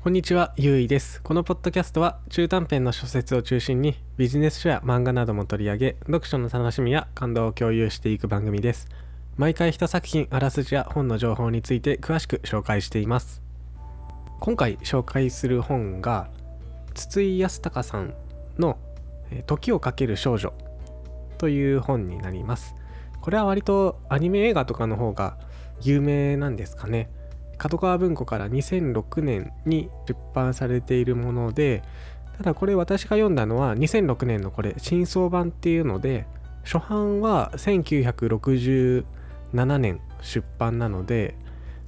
こんにちは、ゆういです。このポッドキャストは中短編の書説を中心にビジネス書や漫画なども取り上げ、読書の楽しみや感動を共有していく番組です。毎回一作品、あらすじや本の情報について詳しく紹介しています。今回紹介する本が、筒井康隆さんのえ時をかける少女という本になります。これは割とアニメ映画とかの方が有名なんですかね。角川文庫から2006年に出版されているものでただこれ私が読んだのは2006年のこれ新装版っていうので初版は1967年出版なので、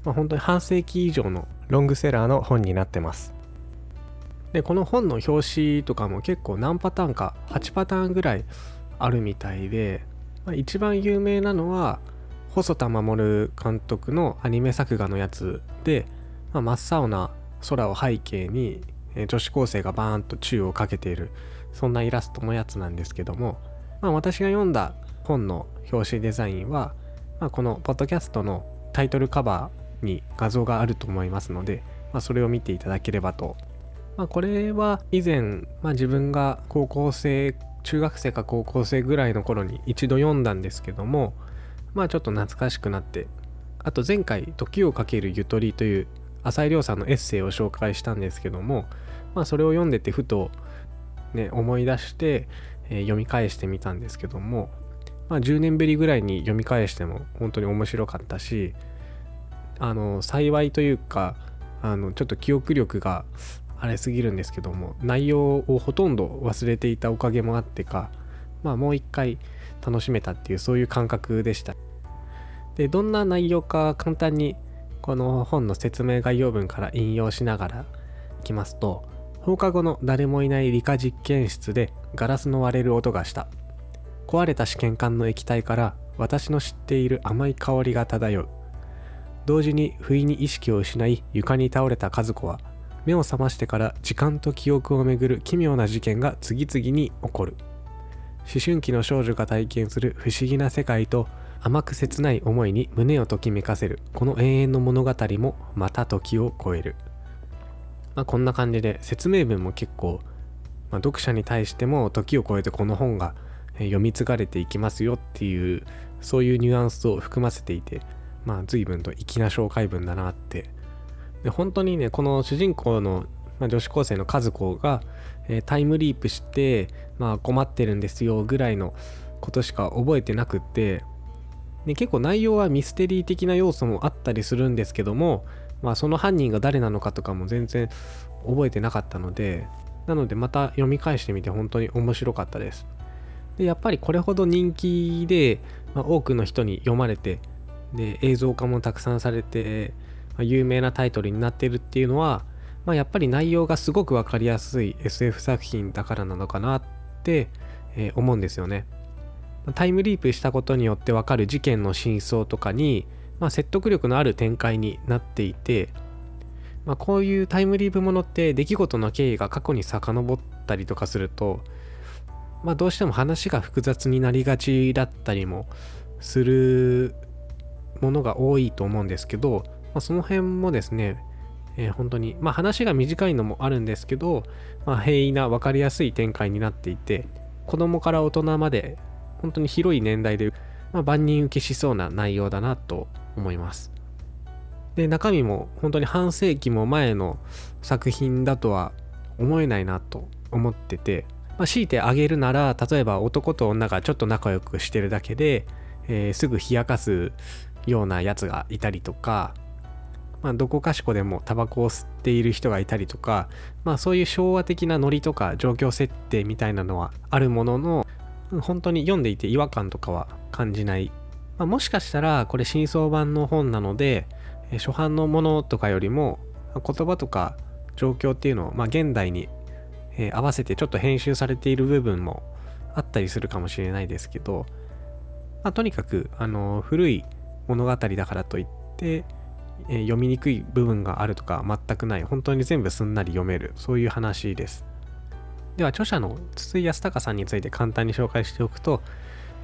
まあ、本当に半世紀以上のロングセラーの本になってます。でこの本の表紙とかも結構何パターンか8パターンぐらいあるみたいで、まあ、一番有名なのは細田守監督のアニメ作画のやつで、まあ、真っ青な空を背景に女子高生がバーンと宙をかけているそんなイラストのやつなんですけども、まあ、私が読んだ本の表紙デザインは、まあ、このポッドキャストのタイトルカバーに画像があると思いますので、まあ、それを見ていただければと。まあ、これは以前、まあ、自分が高校生中学生か高校生ぐらいの頃に一度読んだんですけどもまあちょっと懐かしくなってあと前回「時をかけるゆとり」という浅井亮さんのエッセイを紹介したんですけどもまあそれを読んでてふとね思い出して、えー読み返してみたんですけどもまあ10年ぶりぐらいに読み返しても本当に面白かったしあの幸いというかあのちょっと記憶力があれすぎるんですけども内容をほとんど忘れていたおかげもあってかまあもう一回楽しめたっていうそういう感覚でした。でどんな内容か簡単にこの本の説明概要文から引用しながらいきますと放課後の誰もいない理科実験室でガラスの割れる音がした。壊れた試験管の液体から私の知っている甘い香りが漂う。同時に不意に意識を失い床に倒れた和子は目を覚ましてから時間と記憶をめぐる奇妙な事件が次々に起こる。思春期の少女が体験する不思議な世界と甘く切ない思いに胸をときめかせる。この永遠の物語もまた時を超える、まあ、こんな感じで説明文も結構、まあ、読者に対しても時を超えてこの本がえ読み継がれていきますよっていうそういうニュアンスを含ませていてまあ随分と粋な紹介文だなって。で本当にねこの主人公の、まあ、女子高生の和子が、えータイムリープして、まあ、困ってるんですよぐらいのことしか覚えてなくってで結構内容はミステリー的な要素もあったりするんですけども、まあ、その犯人が誰なのかとかも全然覚えてなかったのでなのでまた読み返してみて本当に面白かったです。でやっぱりこれほど人気で、まあ多くの人に読まれてで映像化もたくさんされて、まあ有名なタイトルになってるっていうのは、まあ、やっぱり内容がすごく分かりやすい SF 作品だからなのかなって、えー思うんですよね。タイムリープしたことによって分かる事件の真相とかに、まあ、説得力のある展開になっていて、まあ、こういうタイムリープものって出来事の経緯が過去に遡ったりとかすると、まあ、どうしても話が複雑になりがちだったりもするものが多いと思うんですけど、まあ、その辺もですね、えー本当に、まあ、話が短いのもあるんですけど、まあ、平易な分かりやすい展開になっていて子供から大人まで本当に広い年代で、まあ、万人受けしそうな内容だなと思います。で中身も本当に半世紀も前の作品だとは思えないなと思ってて、まあ、強いてあげるなら例えば男と女がちょっと仲良くしてるだけで、えーすぐ冷やかすようなやつがいたりとか、まあ、どこかしこでもタバコを吸っている人がいたりとか、まあ、そういう昭和的なノリとか状況設定みたいなのはあるものの本当に読んでいて違和感とかは感じない、まあ、もしかしたらこれ新装版の本なので初版のものとかよりも言葉とか状況っていうのを、まあ、現代に、合わせてちょっと編集されている部分もあったりするかもしれないですけど、まあ、とにかくあの古い物語だからといって、えー読みにくい部分があるとか全くない。本当に全部すんなり読める。そういう話です。では著者の筒井康隆さんについて簡単に紹介しておくと、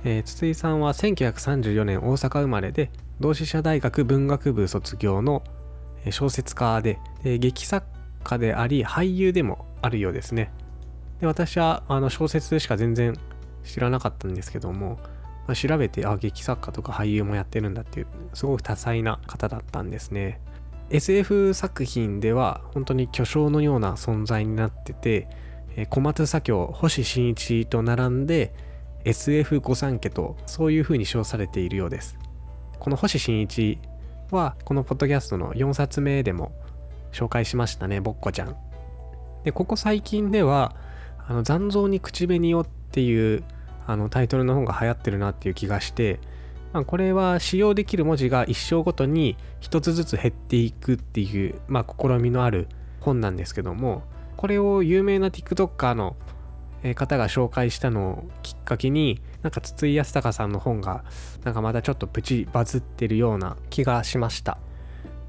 えー筒井さんは1934年大阪生まれで同志社大学文学部卒業の小説家でで劇作家であり俳優でもあるようですね。で私はあの小説しか全然知らなかったんですけども、まあ、調べてあ劇作家とか俳優もやってるんだっていうすごく多彩な方だったんですね。SF 作品では本当に巨匠のような存在になってて小松左京星新一と並んで SF 御三家とそういう風に称されているようです。この星新一はこのポッドキャストの4冊目でも紹介しましたねぼっこちゃん。でここ最近ではあの残像に口紅をっていうあのタイトルの方が流行ってるなっていう気がして、まあ、これは使用できる文字が一生ごとに一つずつ減っていくっていう、まあ、試みのある本なんですけどもこれを有名な TikToker の方が紹介したのをきっかけになんか筒井康隆さんの本がなんかまたちょっとプチバズってるような気がしました。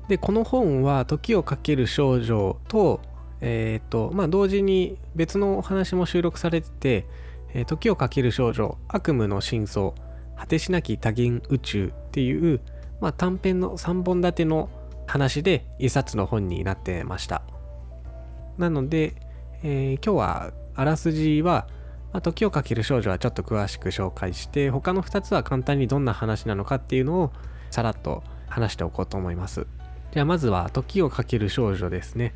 でこの本は「時をかける少女と」えっ、ー、とまあ同時に別のお話も収録されてて「え時をかける少女悪夢の真相果てしなき多元宇宙」っていう、まあ、短編の3本立ての話で一冊の本になってました。なので、えー、今日はあらすじは、まあ、時をかける少女はちょっと詳しく紹介して他の2つは簡単にどんな話なのかっていうのをさらっと話しておこうと思います。じゃあまずは時をかける少女ですね。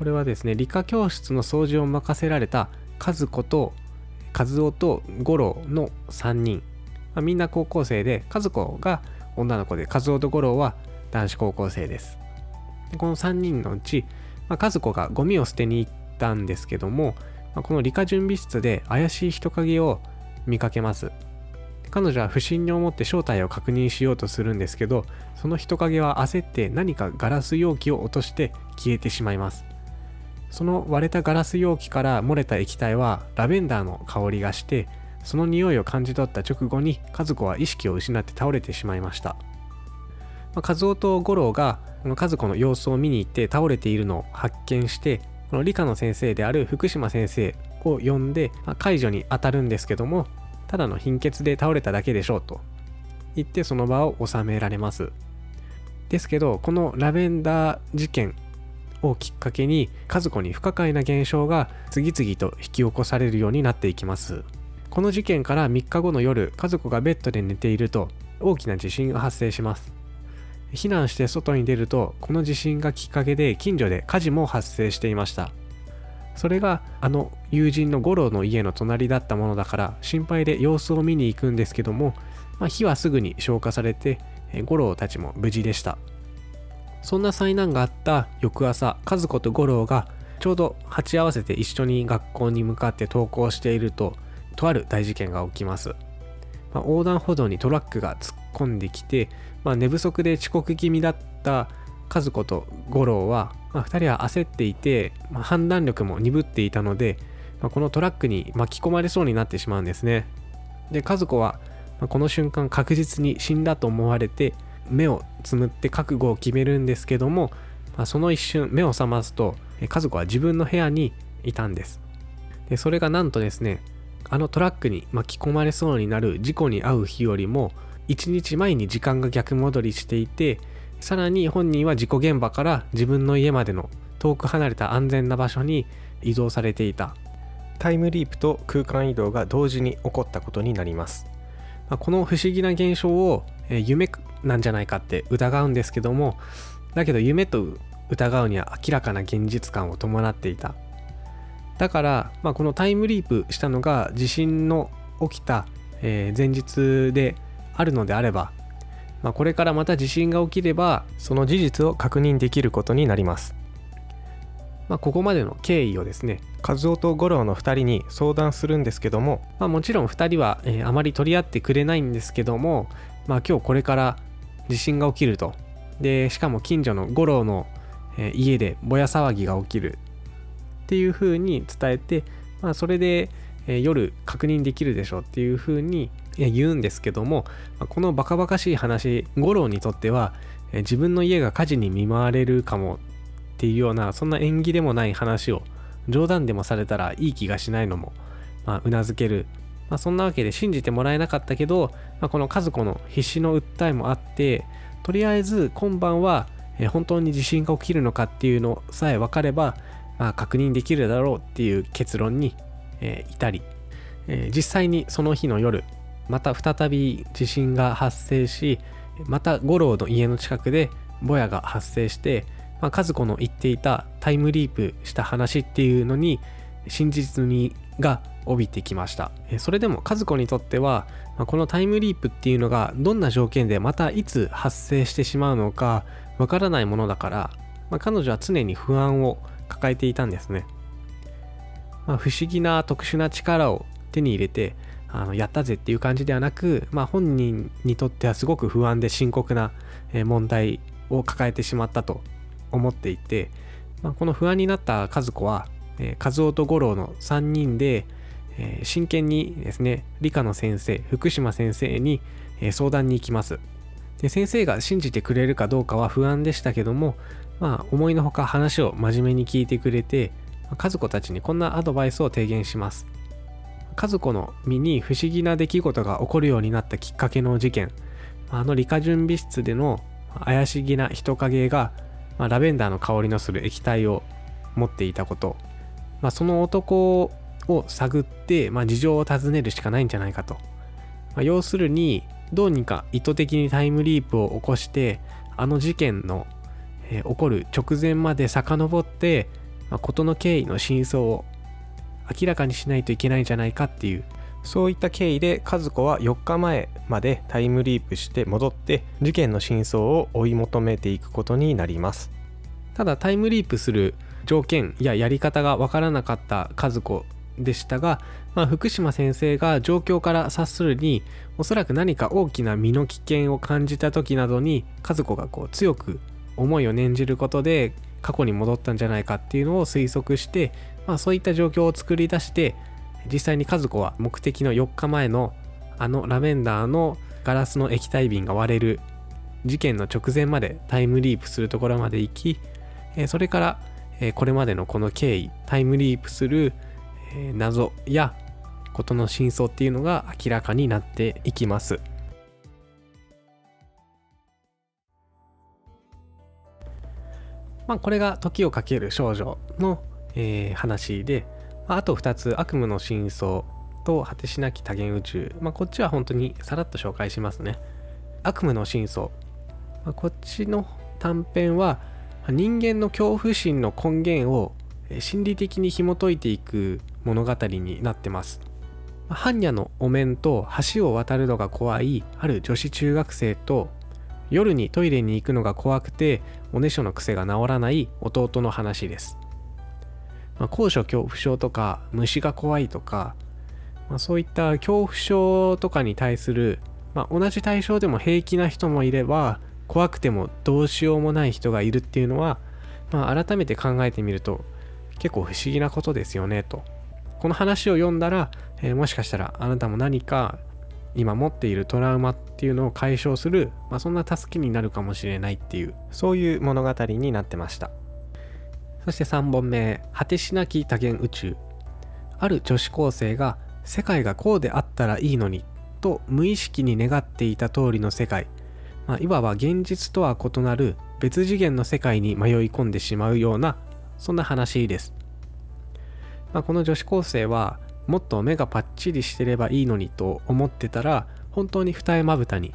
これはですね理科教室の掃除を任せられた和子と和夫と五郎の3人、まあ、みんな高校生で和子が女の子で和夫と五郎は男子高校生です。でこの3人のうち、まあ、和子がゴミを捨てに行ったんですけども、まあ、この理科準備室で怪しい人影を見かけます。彼女は不審に思って正体を確認しようとするんですけどその人影は焦って何かガラス容器を落として消えてしまいます。その割れたガラス容器から漏れた液体はラベンダーの香りがしてその匂いを感じ取った直後に和子は意識を失って倒れてしまいました。まあ、和夫と五郎がこの和子の様子を見に行って倒れているのを発見してこの理科の先生である福島先生を呼んで、まあ、解除に当たるんですけどもただの貧血で倒れただけでしょうと。言ってその場を収められます。ですけどこのラベンダー事件をきっかけに和子に不可解な現象が次々と引き起こされるようになっていきます。この事件から3日後の夜和子がベッドで寝ていると大きな地震が発生します。避難して外に出るとこの地震がきっかけで近所で火事も発生していました。それがあの友人の五郎の家の隣だったものだから心配で様子を見に行くんですけども、まあ、火はすぐに消火されて五郎たちも無事でした。そんな災難があった翌朝和子と五郎がちょうど鉢合わせて一緒に学校に向かって登校しているととある大事件が起きます、まあ、横断歩道にトラックが突っ込んできてまあ、寝不足で遅刻気味だった和子と五郎は、まあ、2人は焦っていて、まあ、判断力も鈍っていたので、まあ、このトラックに巻き込まれそうになってしまうんですね。で和子は、まあ、この瞬間確実に死んだと思われて目をつむって覚悟を決めるんですけども、まあ、その一瞬目を覚ますと和子は自分の部屋にいたんです。でそれがなんとですねあのトラックに巻き込まれそうになる事故に遭う日よりも1日前に時間が逆戻りしていてさらに本人は事故現場から自分の家までの遠く離れた安全な場所に移動されていたタイムリープと空間移動が同時に起こったことになります、まあ、この不思議な現象を、え夢なんじゃないかって疑うんですけどもだけど夢と疑うには明らかな現実感を伴っていただから、まあ、このタイムリープしたのが地震の起きた、えー、前日であるのであれば、まあ、これからまた地震が起きればその事実を確認できることになります。まあ、ここまでの経緯をですね和夫と五郎の2人に相談するんですけども、まあ、もちろん2人は、えー、あまり取り合ってくれないんですけども、まあ、今日これから地震が起きると。でしかも近所の五郎の、家でぼや騒ぎが起きるっていうふうに伝えて、まあ、それで、夜確認できるでしょうっていうふうに言うんですけどもこのバカバカしい話五郎にとっては自分の家が火事に見舞われるかもっていうようなそんな縁起でもない話を冗談でもされたらいい気がしないのもまあ、うなずける、まあ、そんなわけで信じてもらえなかったけど、まあ、この和子の必死の訴えもあってとりあえず今晩は本当に地震が起きるのかっていうのさえ分かれば、まあ、確認できるだろうっていう結論に、えー、至り、えー、実際にその日の夜また再び地震が発生しまた五郎の家の近くでぼやが発生して、まあ、和子の言っていたタイムリープした話っていうのに真実味が帯びてきました。それでも和子にとってはこのタイムリープっていうのがどんな条件でまたいつ発生してしまうのかわからないものだから、まあ、彼女は常に不安を抱えていたんですね、まあ、不思議な特殊な力を手に入れてあのやったぜっていう感じではなく、まあ、本人にとってはすごく不安で深刻な問題を抱えてしまったと思っていて、まあ、この不安になった和子は、え、和夫と五郎の3人で、え、真剣にですね理科の先生福島先生に、え、相談に行きます。で先生が信じてくれるかどうかは不安でしたけどもまあ思いのほか話を真面目に聞いてくれて和子たちにこんなアドバイスを提言します。和子の身に不思議な出来事が起こるようになったきっかけの事件。あの理科準備室での怪しげな人影が、まあ、ラベンダーの香りのする液体を持っていたこと、まあ、その男を探って、まあ、事情を尋ねるしかないんじゃないかと、まあ、要するにどうにか意図的にタイムリープを起こしてあの事件の、えー、起こる直前まで遡って、まあ、事の経緯の真相を明らかにしないといけないんじゃないかっていうそういった経緯で和子は4日前までタイムリープして戻って事件の真相を追い求めていくことになります。ただタイムリープする条件ややり方がわからなかった和子でしたが、まあ、福島先生が状況から察するにおそらく何か大きな身の危険を感じた時などに和子がこう強く思いを念じることで過去に戻ったんじゃないかっていうのを推測して、まあ、そういった状況を作り出して実際に和子は目的の4日前のあのラベンダーのガラスの液体瓶が割れる事件の直前までタイムリープするところまで行きそれからこれまでのこの経緯タイムリープする謎や事の真相っていうのが明らかになっていきます。まあ、これが時をかける少女の、えー、話で、まあ、あと2つ悪夢の真相と果てしなき多元宇宙、まあ、こっちは本当にさらっと紹介しますね。悪夢の真相、まあ、こっちの短編は人間の恐怖心の根源を心理的に紐解いていく物語になってます。般若のお面と橋を渡るのが怖いある女子中学生と夜にトイレに行くのが怖くておねしょの癖が治らない弟の話です。まあ、高所恐怖症とか虫が怖いとか、まあ、そういった恐怖症とかに対する、まあ、同じ対象でも平気な人もいれば怖くてもどうしようもない人がいるっていうのは、まあ、改めて考えてみると結構不思議なことですよねと。この話を読んだら、えー、もしかしたらあなたも何か今持っているトラウマっていうのを解消する、まあ、そんな助けになるかもしれないっていうそういう物語になってました。そして3本目果てしなき多元宇宙。ある女子高生が世界がこうであったらいいのにと無意識に願っていた通りの世界、まあ、いわば現実とは異なる別次元の世界に迷い込んでしまうようなそんな話です、まあ、この女子高生はもっと目がパッチリしてればいいのにと思ってたら本当に二重まぶたに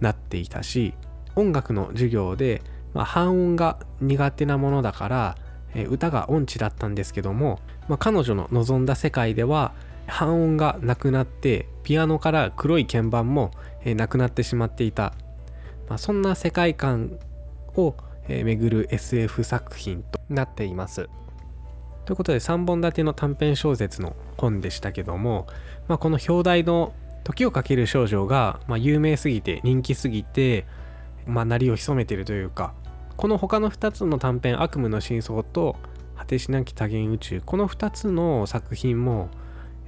なっていたし音楽の授業で、まあ、半音が苦手なものだからえ歌が音痴だったんですけども、まあ、彼女の望んだ世界では半音がなくなってピアノから黒い鍵盤も、えなくなってしまっていた、まあ、そんな世界観を、え巡る SF 作品となっています。ということで3本立ての短編小説の本でしたけども、まあ、この表題の「時をかける少女が」まあ、有名すぎて人気すぎて、まあ、鳴りを潜めてるというかこの他の2つの短編「悪夢の真相」と「果てしなき多元宇宙」この2つの作品も、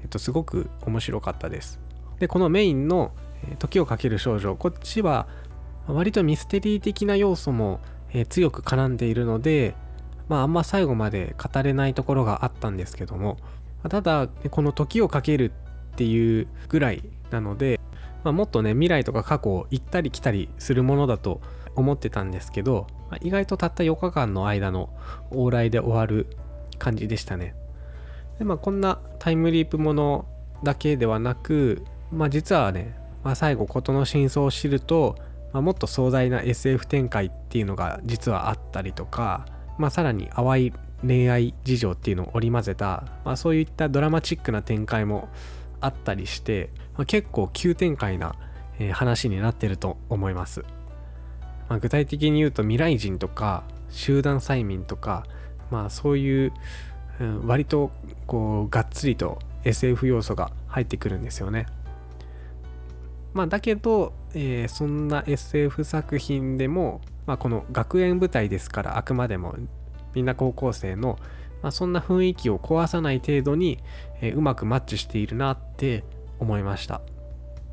えっと、すごく面白かったです。でこのメインの「時をかける少女」こっちは割とミステリー的な要素も、え、強く絡んでいるので、まあ、あんま最後まで語れないところがあったんですけどもただこの「時をかける」っていうぐらいなので、まあ、もっとね未来とか過去を行ったり来たりするものだと思ってたんですけど、意外とたった4日間の間の往来で終わる感じでしたね。でまあこんなタイムリープものだけではなく、まあ、実はね、まあ、最後事の真相を知ると、もっと壮大な SF 展開っていうのが実はあったりとか、まあ、さらに淡い恋愛事情っていうのを織り交ぜた、まあ、そういったドラマチックな展開もあったりして、まあ、結構急展開な、え、話になってると思います。まあ、具体的に言うと未来人とか集団催眠とか、まあ、そういう、うん、割とこうがっつりと SF 要素が入ってくるんですよね。まあ、だけど、えー、そんな SF 作品でも、まあ、この学園舞台ですからあくまでもみんな高校生の、まあ、そんな雰囲気を壊さない程度に、えー、うまくマッチしているなって思いました。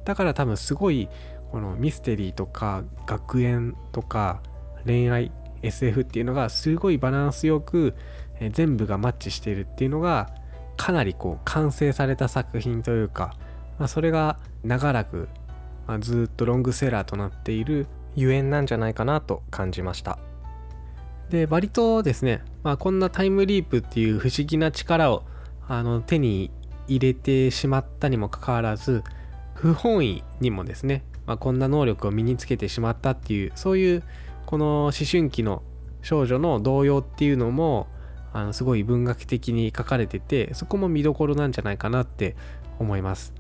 だから多分すごいこのミステリーとか学園とか恋愛 SF っていうのがすごいバランスよく、えー、全部がマッチしているっていうのがかなりこう完成された作品というか、まあ、それが長らく、まあ、ずっとロングセラーとなっているゆえんなんじゃないかなと感じました。で割とですね、まあ、こんなタイムリープっていう不思議な力をあの手に入れてしまったにもかかわらず不本意にもですね、まあ、こんな能力を身につけてしまったっていうそういうこの思春期の少女の動揺っていうのもあのすごい文学的に書かれててそこも見どころなんじゃないかなって思います。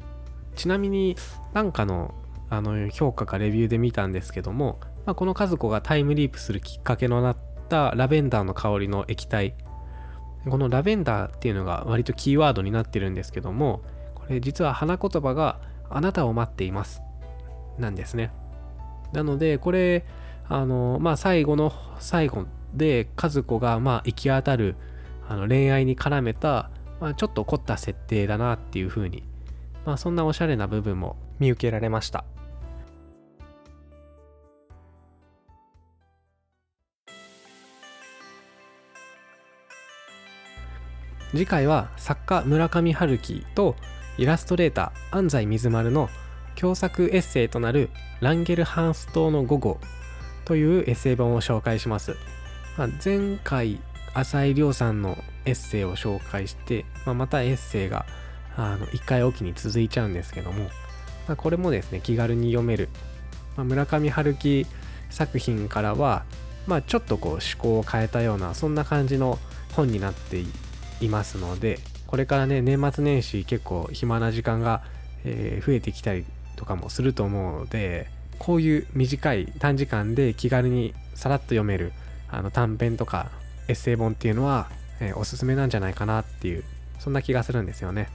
ちなみになんかのあの評価かレビューで見たんですけども、まあ、この和子がタイムリープするきっかけのなったラベンダーの香りの液体。このラベンダーっていうのが割とキーワードになってるんですけどもこれ実は花言葉があなたを待っていますなんですね。なのでこれあのまあ最後の最後で和子がまあ行き当たるあの恋愛に絡めた、まあ、ちょっと凝った設定だなっていう風にまあそんなおしゃれな部分も見受けられました次回は作家村上春樹とイラストレーター安西水丸の共作エッセイとなるランゲルハンス島の午後というエッセイ本を紹介します。まあ、前回浅井亮さんのエッセイを紹介して、まあ、またエッセイがあの1回おきに続いちゃうんですけども、まあ、これもですね気軽に読める、まあ、村上春樹作品からは、まあ、ちょっとこう思考を変えたようなそんな感じの本になっていますのでこれからね年末年始結構暇な時間が、えー、増えてきたりとかもすると思うのでこういう短い短時間で気軽にさらっと読めるあの短編とかエッセイ本っていうのは、えー、おすすめなんじゃないかなっていうそんな気がするんですよね。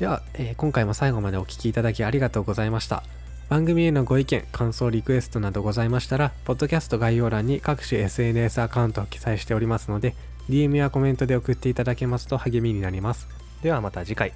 では、えー、今回も最後までお聴きいただきありがとうございました番組へのご意見、感想、リクエストなどございましたら、ポッドキャスト概要欄に各種 SNS アカウントを記載しておりますので、DM やコメントで送っていただけますと励みになります。ではまた次回。